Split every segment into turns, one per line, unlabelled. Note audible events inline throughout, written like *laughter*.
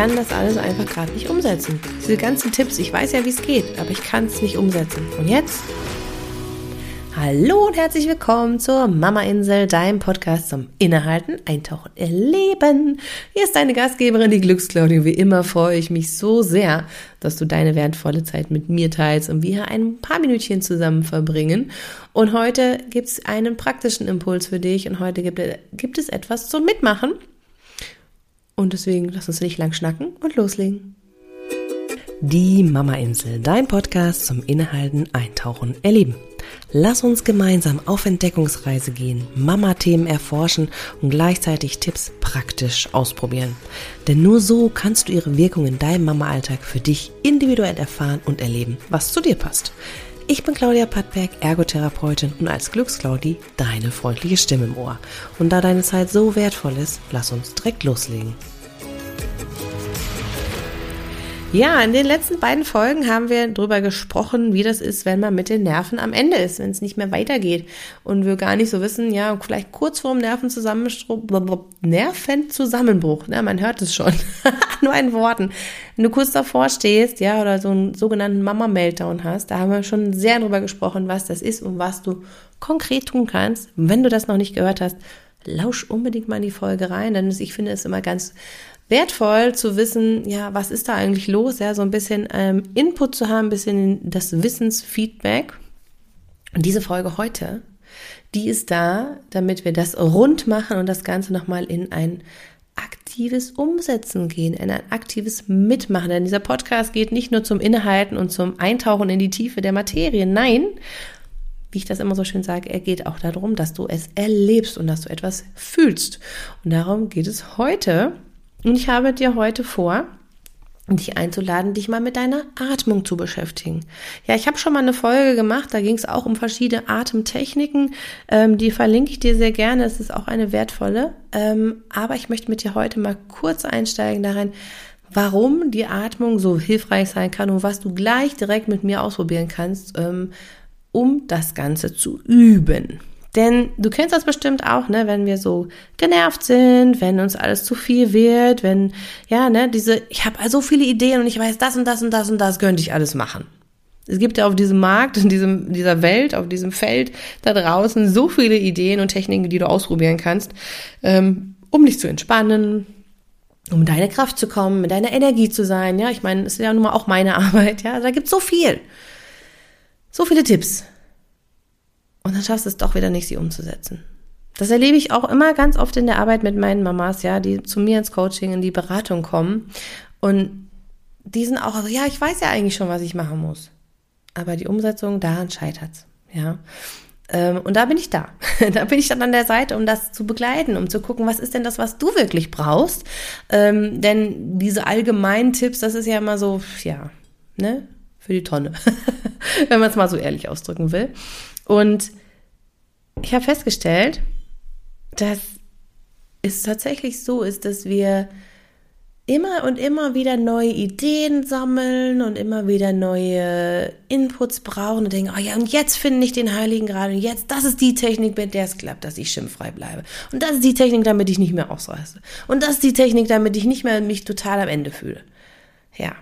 kann das alles einfach gerade nicht umsetzen. Diese ganzen Tipps, ich weiß ja, wie es geht, aber ich kann es nicht umsetzen. Und jetzt? Hallo und herzlich willkommen zur Mama Insel, deinem Podcast zum Innehalten, Eintauchen, Erleben. Hier ist deine Gastgeberin, die Glücksclaudia. Wie immer freue ich mich so sehr, dass du deine wertvolle Zeit mit mir teilst und wir ein paar Minütchen zusammen verbringen. Und heute gibt es einen praktischen Impuls für dich und heute gibt, gibt es etwas zum Mitmachen. Und deswegen lass uns nicht lang schnacken und loslegen. Die Mama Insel, dein Podcast zum Innehalten, Eintauchen, Erleben. Lass uns gemeinsam auf Entdeckungsreise gehen, Mama-Themen erforschen und gleichzeitig Tipps praktisch ausprobieren. Denn nur so kannst du ihre Wirkung in deinem Mama-Alltag für dich individuell erfahren und erleben, was zu dir passt. Ich bin Claudia Pattberg, Ergotherapeutin und als Glücksclaudi deine freundliche Stimme im Ohr. Und da deine Zeit so wertvoll ist, lass uns direkt loslegen. Ja, in den letzten beiden Folgen haben wir darüber gesprochen, wie das ist, wenn man mit den Nerven am Ende ist, wenn es nicht mehr weitergeht und wir gar nicht so wissen, ja, vielleicht kurz vorm Nervenzusammenbruch, Nervenzusammenbruch, ne, man hört es schon, *laughs* nur in Worten. Wenn du kurz davor stehst, ja, oder so einen sogenannten Mama-Meltdown hast, da haben wir schon sehr drüber gesprochen, was das ist und was du konkret tun kannst. wenn du das noch nicht gehört hast, lausch unbedingt mal in die Folge rein, denn ich finde es immer ganz wertvoll zu wissen, ja, was ist da eigentlich los, ja, so ein bisschen ähm, Input zu haben, ein bisschen das Wissensfeedback. Und diese Folge heute, die ist da, damit wir das rund machen und das Ganze nochmal in ein aktives Umsetzen gehen, in ein aktives Mitmachen. Denn dieser Podcast geht nicht nur zum Innehalten und zum Eintauchen in die Tiefe der Materie. Nein, wie ich das immer so schön sage, er geht auch darum, dass du es erlebst und dass du etwas fühlst. Und darum geht es heute. Und ich habe dir heute vor, dich einzuladen, dich mal mit deiner Atmung zu beschäftigen. Ja, ich habe schon mal eine Folge gemacht, da ging es auch um verschiedene Atemtechniken. Ähm, die verlinke ich dir sehr gerne, es ist auch eine wertvolle. Ähm, aber ich möchte mit dir heute mal kurz einsteigen darin, warum die Atmung so hilfreich sein kann und was du gleich direkt mit mir ausprobieren kannst, ähm, um das Ganze zu üben. Denn du kennst das bestimmt auch, ne, wenn wir so genervt sind, wenn uns alles zu viel wird, wenn, ja, ne, diese, ich habe so viele Ideen und ich weiß, das und das und das und das könnte ich alles machen. Es gibt ja auf diesem Markt, in diesem, dieser Welt, auf diesem Feld da draußen so viele Ideen und Techniken, die du ausprobieren kannst, ähm, um dich zu entspannen, um deine Kraft zu kommen, mit deiner Energie zu sein. Ja, ich meine, es ist ja nun mal auch meine *laughs* Arbeit. Ja, da gibt's so viel. So viele Tipps. Und dann schaffst du es doch wieder nicht, sie umzusetzen. Das erlebe ich auch immer ganz oft in der Arbeit mit meinen Mamas, ja, die zu mir ins Coaching, in die Beratung kommen. Und die sind auch, also, ja, ich weiß ja eigentlich schon, was ich machen muss. Aber die Umsetzung, daran scheitert's, ja. Ähm, und da bin ich da. *laughs* Da bin ich dann an der Seite, um das zu begleiten, um zu gucken, was ist denn das, was du wirklich brauchst. Ähm, denn diese allgemeinen Tipps, das ist ja immer so, ja, ne, für die Tonne, *laughs* wenn man es mal so ehrlich ausdrücken will. Und ich habe festgestellt, dass es tatsächlich so ist, dass wir immer und immer wieder neue Ideen sammeln und immer wieder neue Inputs brauchen und denken, oh ja, und jetzt finde ich den Heiligen gerade und jetzt, das ist die Technik, mit der es klappt, dass ich schimpffrei bleibe. Und das ist die Technik, damit ich nicht mehr ausreiße. Und das ist die Technik, damit ich nicht mehr mich total am Ende fühle. Ja,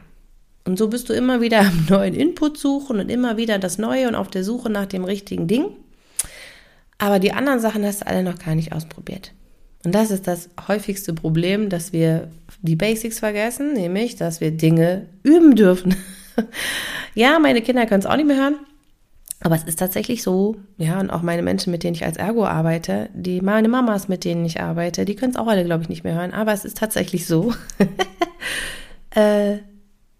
und so bist du immer wieder am neuen Input suchen und immer wieder das Neue und auf der Suche nach dem richtigen Ding. Aber die anderen Sachen hast du alle noch gar nicht ausprobiert. Und das ist das häufigste Problem, dass wir die Basics vergessen, nämlich, dass wir Dinge üben dürfen. *laughs* ja, meine Kinder können es auch nicht mehr hören. Aber es ist tatsächlich so, ja, und auch meine Menschen, mit denen ich als Ergo arbeite, die meine Mamas, mit denen ich arbeite, die können es auch alle, glaube ich, nicht mehr hören. Aber es ist tatsächlich so. *laughs* äh,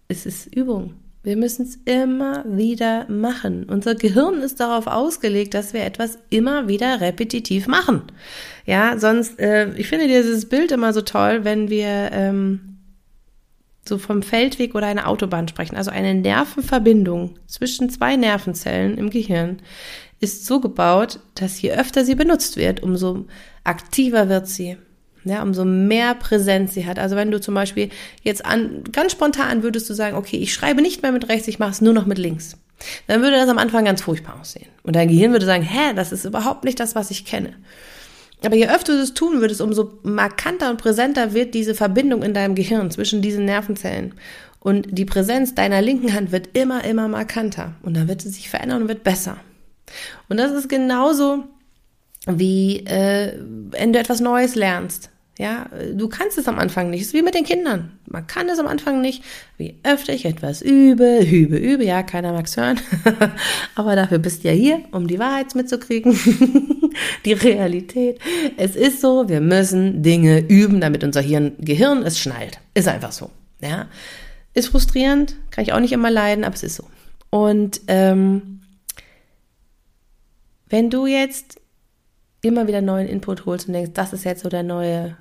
es ist Übung. Wir müssen es immer wieder machen. Unser Gehirn ist darauf ausgelegt, dass wir etwas immer wieder repetitiv machen. Ja, sonst, äh, ich finde dieses Bild immer so toll, wenn wir ähm, so vom Feldweg oder einer Autobahn sprechen. Also eine Nervenverbindung zwischen zwei Nervenzellen im Gehirn ist so gebaut, dass je öfter sie benutzt wird, umso aktiver wird sie. Ja, umso mehr Präsenz sie hat. Also wenn du zum Beispiel jetzt an, ganz spontan würdest du sagen, okay, ich schreibe nicht mehr mit rechts, ich mache es nur noch mit links. Dann würde das am Anfang ganz furchtbar aussehen. Und dein Gehirn würde sagen, hä, das ist überhaupt nicht das, was ich kenne. Aber je öfter du das tun würdest, umso markanter und präsenter wird diese Verbindung in deinem Gehirn zwischen diesen Nervenzellen. Und die Präsenz deiner linken Hand wird immer, immer markanter. Und dann wird sie sich verändern und wird besser. Und das ist genauso wie äh, wenn du etwas Neues lernst. Ja, du kannst es am Anfang nicht. Es ist wie mit den Kindern. Man kann es am Anfang nicht. Wie öfter ich etwas übe, übe, übe. Ja, keiner mag's hören. *laughs* Aber dafür bist du ja hier, um die Wahrheit mitzukriegen. *laughs* die Realität. Es ist so, wir müssen Dinge üben, damit unser Hirn, Gehirn es schnallt. Ist einfach so. Ja, ist frustrierend, kann ich auch nicht immer leiden, aber es ist so. Und ähm, wenn du jetzt immer wieder neuen Input holst und denkst, das ist jetzt so der neue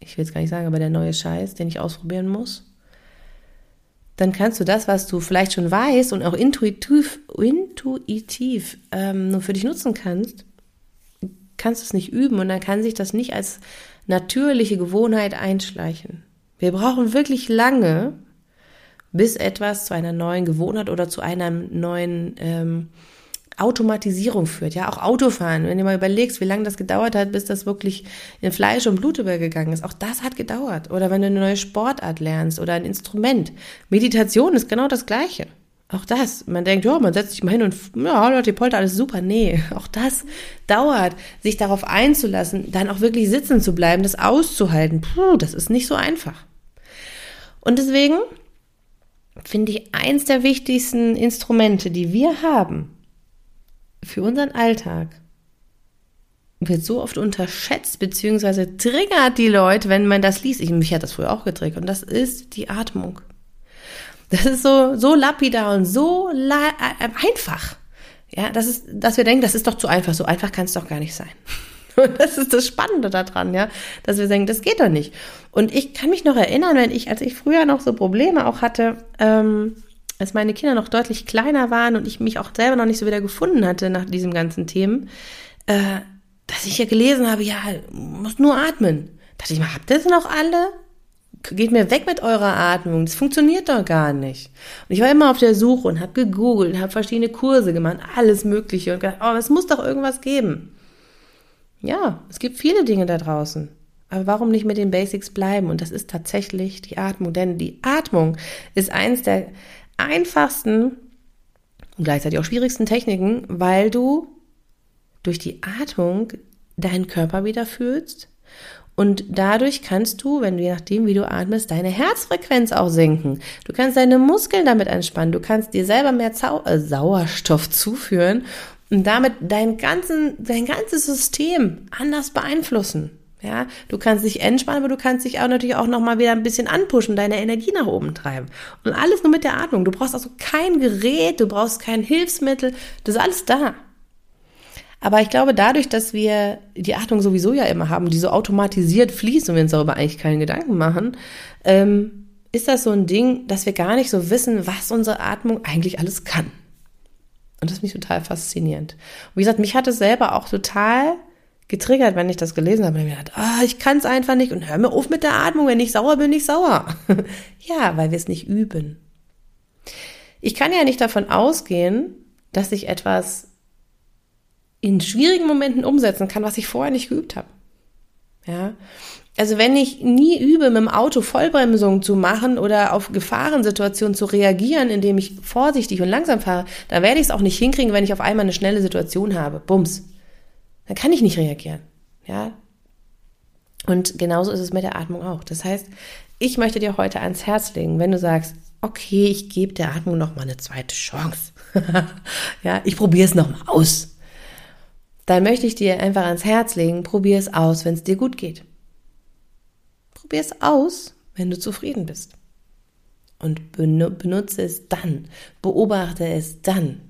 ich will es gar nicht sagen, aber der neue Scheiß, den ich ausprobieren muss, dann kannst du das, was du vielleicht schon weißt und auch intuitiv, intuitiv ähm, nur für dich nutzen kannst, kannst du es nicht üben und dann kann sich das nicht als natürliche Gewohnheit einschleichen. Wir brauchen wirklich lange, bis etwas zu einer neuen Gewohnheit oder zu einem neuen ähm, Automatisierung führt. Ja, auch Autofahren. Wenn du mal überlegst, wie lange das gedauert hat, bis das wirklich in Fleisch und Blut übergegangen ist. Auch das hat gedauert. Oder wenn du eine neue Sportart lernst oder ein Instrument. Meditation ist genau das Gleiche. Auch das. Man denkt, ja, man setzt sich mal hin und, ja, die Polter, alles super. Nee, *laughs* auch das dauert, sich darauf einzulassen, dann auch wirklich sitzen zu bleiben, das auszuhalten. Puh, das ist nicht so einfach. Und deswegen finde ich eins der wichtigsten Instrumente, die wir haben, für unseren Alltag wird so oft unterschätzt, beziehungsweise triggert die Leute, wenn man das liest. Ich, mich hat das früher auch getriggert. Und das ist die Atmung. Das ist so, so lapidar und so äh, einfach. Ja, das ist, dass wir denken, das ist doch zu einfach. So einfach kann es doch gar nicht sein. Und *laughs* das ist das Spannende daran, ja, dass wir denken, das geht doch nicht. Und ich kann mich noch erinnern, wenn ich, als ich früher noch so Probleme auch hatte, ähm, als meine Kinder noch deutlich kleiner waren und ich mich auch selber noch nicht so wieder gefunden hatte nach diesen ganzen Themen, äh, dass ich ja gelesen habe, ja, muss nur atmen. Da dachte ich mal, habt ihr das noch alle? Geht mir weg mit eurer Atmung, das funktioniert doch gar nicht. Und ich war immer auf der Suche und habe gegoogelt, habe verschiedene Kurse gemacht, alles Mögliche und gedacht, oh, es muss doch irgendwas geben. Ja, es gibt viele Dinge da draußen. Aber warum nicht mit den Basics bleiben? Und das ist tatsächlich die Atmung. Denn die Atmung ist eins der einfachsten und gleichzeitig auch schwierigsten Techniken, weil du durch die Atmung deinen Körper wieder fühlst und dadurch kannst du, wenn du je nachdem, wie du atmest, deine Herzfrequenz auch senken. Du kannst deine Muskeln damit entspannen. Du kannst dir selber mehr Zau äh, Sauerstoff *laughs* zuführen und damit dein, ganzen, dein ganzes System anders beeinflussen. Ja, du kannst dich entspannen, aber du kannst dich auch natürlich auch noch mal wieder ein bisschen anpushen, deine Energie nach oben treiben. Und alles nur mit der Atmung. Du brauchst also kein Gerät, du brauchst kein Hilfsmittel, das ist alles da. Aber ich glaube, dadurch, dass wir die Atmung sowieso ja immer haben, die so automatisiert fließt und wir uns darüber eigentlich keinen Gedanken machen, ähm, ist das so ein Ding, dass wir gar nicht so wissen, was unsere Atmung eigentlich alles kann. Und das ist mich total faszinierend. Und wie gesagt, mich hat es selber auch total getriggert, wenn ich das gelesen habe. Und mir gedacht, ah, ich kann es einfach nicht und hör mir auf mit der Atmung. Wenn ich sauer bin, ich sauer. *laughs* ja, weil wir es nicht üben. Ich kann ja nicht davon ausgehen, dass ich etwas in schwierigen Momenten umsetzen kann, was ich vorher nicht geübt habe. Ja. Also wenn ich nie übe, mit dem Auto Vollbremsung zu machen oder auf Gefahrensituationen zu reagieren, indem ich vorsichtig und langsam fahre, da werde ich es auch nicht hinkriegen, wenn ich auf einmal eine schnelle Situation habe. Bums dann kann ich nicht reagieren. Ja. Und genauso ist es mit der Atmung auch. Das heißt, ich möchte dir heute ans Herz legen, wenn du sagst, okay, ich gebe der Atmung noch mal eine zweite Chance. *laughs* ja, ich probiere es noch mal aus. Dann möchte ich dir einfach ans Herz legen, probier es aus, wenn es dir gut geht. Probier es aus, wenn du zufrieden bist. Und benutze es dann, beobachte es dann.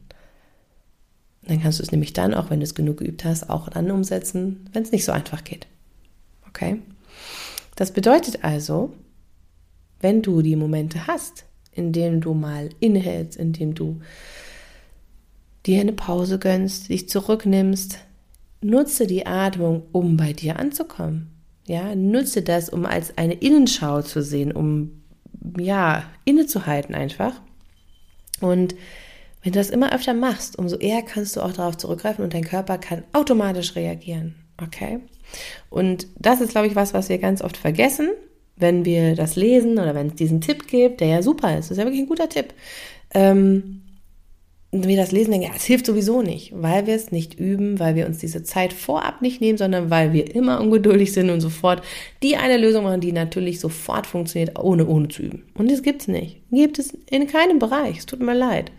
Dann kannst du es nämlich dann, auch wenn du es genug geübt hast, auch dann umsetzen, wenn es nicht so einfach geht. Okay? Das bedeutet also, wenn du die Momente hast, in denen du mal innehältst, in denen du dir eine Pause gönnst, dich zurücknimmst, nutze die Atmung, um bei dir anzukommen. Ja, nutze das, um als eine Innenschau zu sehen, um ja, innezuhalten einfach. Und wenn du das immer öfter machst, umso eher kannst du auch darauf zurückgreifen und dein Körper kann automatisch reagieren. Okay? Und das ist, glaube ich, was, was wir ganz oft vergessen, wenn wir das lesen oder wenn es diesen Tipp gibt, der ja super ist. Das ist ja wirklich ein guter Tipp. Ähm, wir das lesen, denken, ja, es hilft sowieso nicht, weil wir es nicht üben, weil wir uns diese Zeit vorab nicht nehmen, sondern weil wir immer ungeduldig sind und sofort die eine Lösung machen, die natürlich sofort funktioniert, ohne, ohne zu üben. Und das gibt's nicht. Gibt es in keinem Bereich. Es tut mir leid.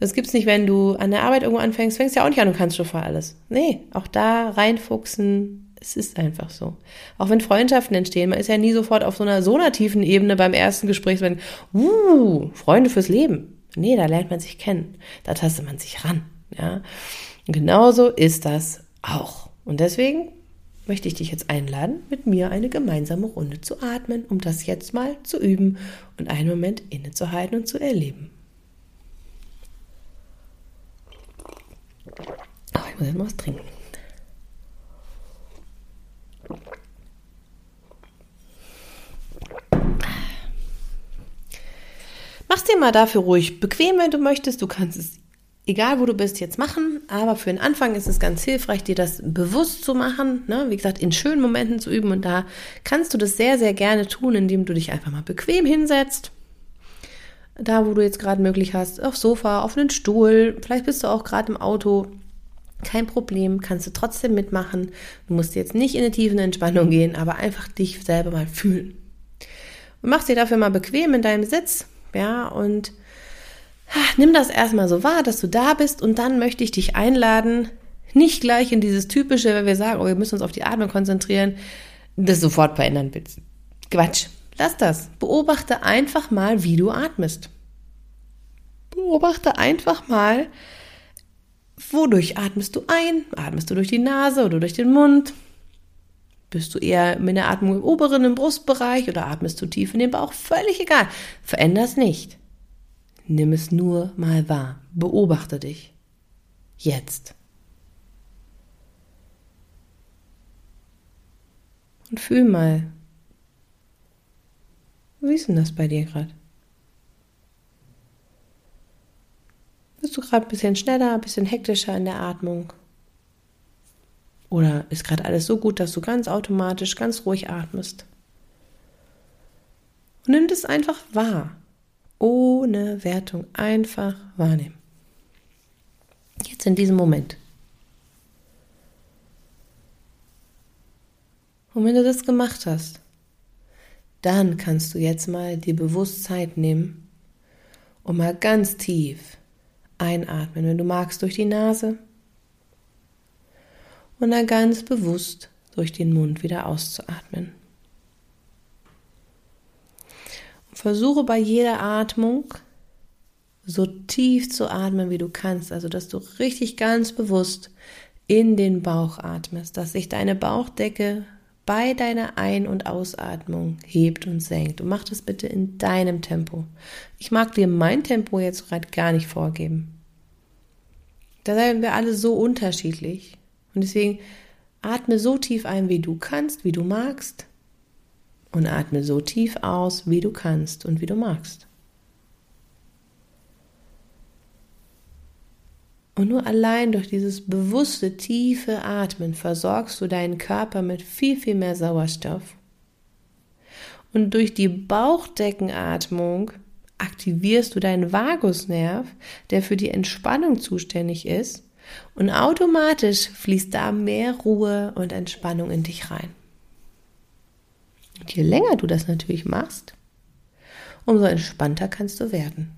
Das gibt's nicht, wenn du an der Arbeit irgendwo anfängst, fängst ja auch nicht an und kannst schon vor alles. Nee, auch da reinfuchsen, es ist einfach so. Auch wenn Freundschaften entstehen, man ist ja nie sofort auf so einer so einer tiefen Ebene beim ersten Gespräch, wenn, uh, Freunde fürs Leben. Nee, da lernt man sich kennen. Da tastet man sich ran. Ja. Und genauso ist das auch. Und deswegen möchte ich dich jetzt einladen, mit mir eine gemeinsame Runde zu atmen, um das jetzt mal zu üben und einen Moment innezuhalten und zu erleben. Oh, ich muss jetzt mal was trinken. Mach's dir mal dafür ruhig bequem, wenn du möchtest. Du kannst es, egal wo du bist, jetzt machen. Aber für den Anfang ist es ganz hilfreich, dir das bewusst zu machen. Ne? Wie gesagt, in schönen Momenten zu üben. Und da kannst du das sehr, sehr gerne tun, indem du dich einfach mal bequem hinsetzt. Da, wo du jetzt gerade möglich hast, aufs Sofa, auf einen Stuhl. Vielleicht bist du auch gerade im Auto. Kein Problem, kannst du trotzdem mitmachen. Du musst jetzt nicht in eine tiefe Entspannung gehen, aber einfach dich selber mal fühlen. Und mach dir dafür mal bequem in deinem Sitz ja, und ach, nimm das erstmal so wahr, dass du da bist und dann möchte ich dich einladen, nicht gleich in dieses typische, wenn wir sagen, oh, wir müssen uns auf die Atmung konzentrieren, das sofort verändern willst. Quatsch. Lass das. Beobachte einfach mal, wie du atmest. Beobachte einfach mal, wodurch atmest du ein? Atmest du durch die Nase oder durch den Mund? Bist du eher mit der Atmung im oberen, im Brustbereich oder atmest du tief in den Bauch? Völlig egal. Veränder es nicht. Nimm es nur mal wahr. Beobachte dich. Jetzt. Und fühl mal. Wie ist denn das bei dir gerade? Bist du gerade ein bisschen schneller, ein bisschen hektischer in der Atmung? Oder ist gerade alles so gut, dass du ganz automatisch, ganz ruhig atmest? Und nimm das einfach wahr. Ohne Wertung. Einfach wahrnehmen. Jetzt in diesem Moment. Und wenn du das gemacht hast, dann kannst du jetzt mal die Bewusstheit nehmen und mal ganz tief einatmen. Wenn du magst, durch die Nase und dann ganz bewusst durch den Mund wieder auszuatmen. Und versuche bei jeder Atmung so tief zu atmen, wie du kannst, also dass du richtig ganz bewusst in den Bauch atmest, dass sich deine Bauchdecke bei deiner Ein- und Ausatmung hebt und senkt. Und mach das bitte in deinem Tempo. Ich mag dir mein Tempo jetzt gerade gar nicht vorgeben. Da sind wir alle so unterschiedlich. Und deswegen atme so tief ein, wie du kannst, wie du magst. Und atme so tief aus, wie du kannst und wie du magst. Und nur allein durch dieses bewusste, tiefe Atmen versorgst du deinen Körper mit viel, viel mehr Sauerstoff. Und durch die Bauchdeckenatmung aktivierst du deinen Vagusnerv, der für die Entspannung zuständig ist und automatisch fließt da mehr Ruhe und Entspannung in dich rein. Und je länger du das natürlich machst, umso entspannter kannst du werden.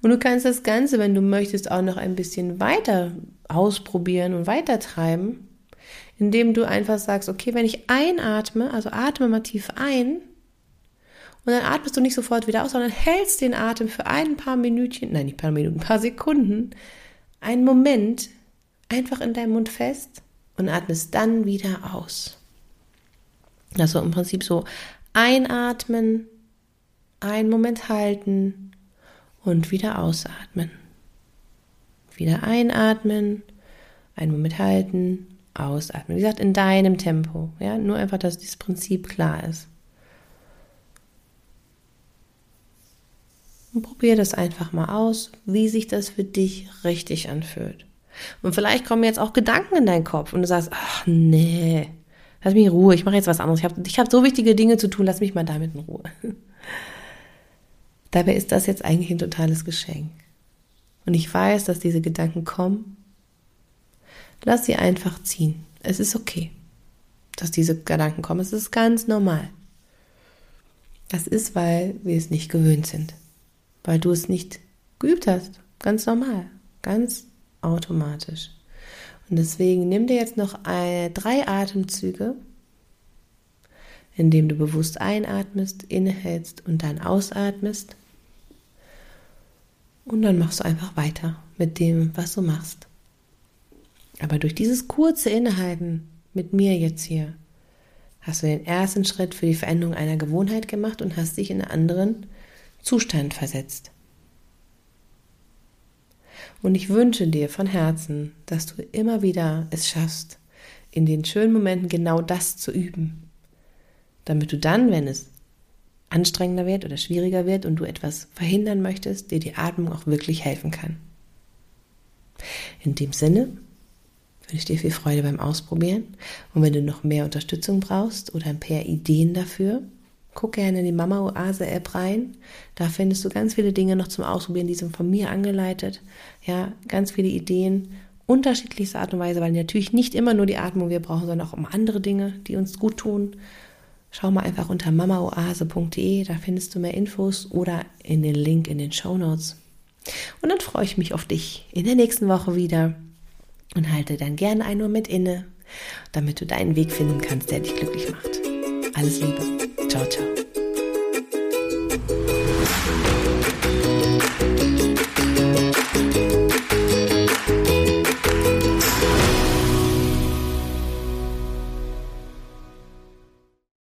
Und du kannst das Ganze, wenn du möchtest, auch noch ein bisschen weiter ausprobieren und weiter treiben, indem du einfach sagst, okay, wenn ich einatme, also atme mal tief ein und dann atmest du nicht sofort wieder aus, sondern hältst den Atem für ein paar Minütchen, nein, nicht paar Minuten, ein paar Sekunden, einen Moment einfach in deinem Mund fest und atmest dann wieder aus. Also im Prinzip so einatmen, einen Moment halten und wieder ausatmen. Wieder einatmen, einen Moment halten, ausatmen. Wie gesagt, in deinem Tempo. Ja, nur einfach, dass dieses Prinzip klar ist. Und probier das einfach mal aus, wie sich das für dich richtig anfühlt. Und vielleicht kommen jetzt auch Gedanken in deinen Kopf und du sagst, ach nee, lass mich in Ruhe, ich mache jetzt was anderes. Ich habe ich hab so wichtige Dinge zu tun, lass mich mal damit in Ruhe. Dabei ist das jetzt eigentlich ein totales Geschenk. Und ich weiß, dass diese Gedanken kommen. Lass sie einfach ziehen. Es ist okay, dass diese Gedanken kommen. Es ist ganz normal. Das ist, weil wir es nicht gewöhnt sind. Weil du es nicht geübt hast. Ganz normal. Ganz automatisch. Und deswegen nimm dir jetzt noch drei Atemzüge, indem du bewusst einatmest, innehältst und dann ausatmest. Und dann machst du einfach weiter mit dem, was du machst. Aber durch dieses kurze Innehalten mit mir jetzt hier, hast du den ersten Schritt für die Veränderung einer Gewohnheit gemacht und hast dich in einen anderen Zustand versetzt. Und ich wünsche dir von Herzen, dass du immer wieder es schaffst, in den schönen Momenten genau das zu üben, damit du dann, wenn es anstrengender wird oder schwieriger wird und du etwas verhindern möchtest, dir die Atmung auch wirklich helfen kann. In dem Sinne wünsche ich dir viel Freude beim Ausprobieren und wenn du noch mehr Unterstützung brauchst oder ein paar Ideen dafür, guck gerne in die Mama Oase App rein. Da findest du ganz viele Dinge noch zum Ausprobieren, die sind von mir angeleitet. Ja, ganz viele Ideen, unterschiedlichste Art und Weise, weil natürlich nicht immer nur die Atmung wir brauchen, sondern auch um andere Dinge, die uns gut tun. Schau mal einfach unter mamaoase.de, da findest du mehr Infos oder in den Link in den Show Notes. Und dann freue ich mich auf dich in der nächsten Woche wieder und halte dann gerne ein Uhr mit inne, damit du deinen Weg finden kannst, der dich glücklich macht. Alles Liebe. Ciao, ciao.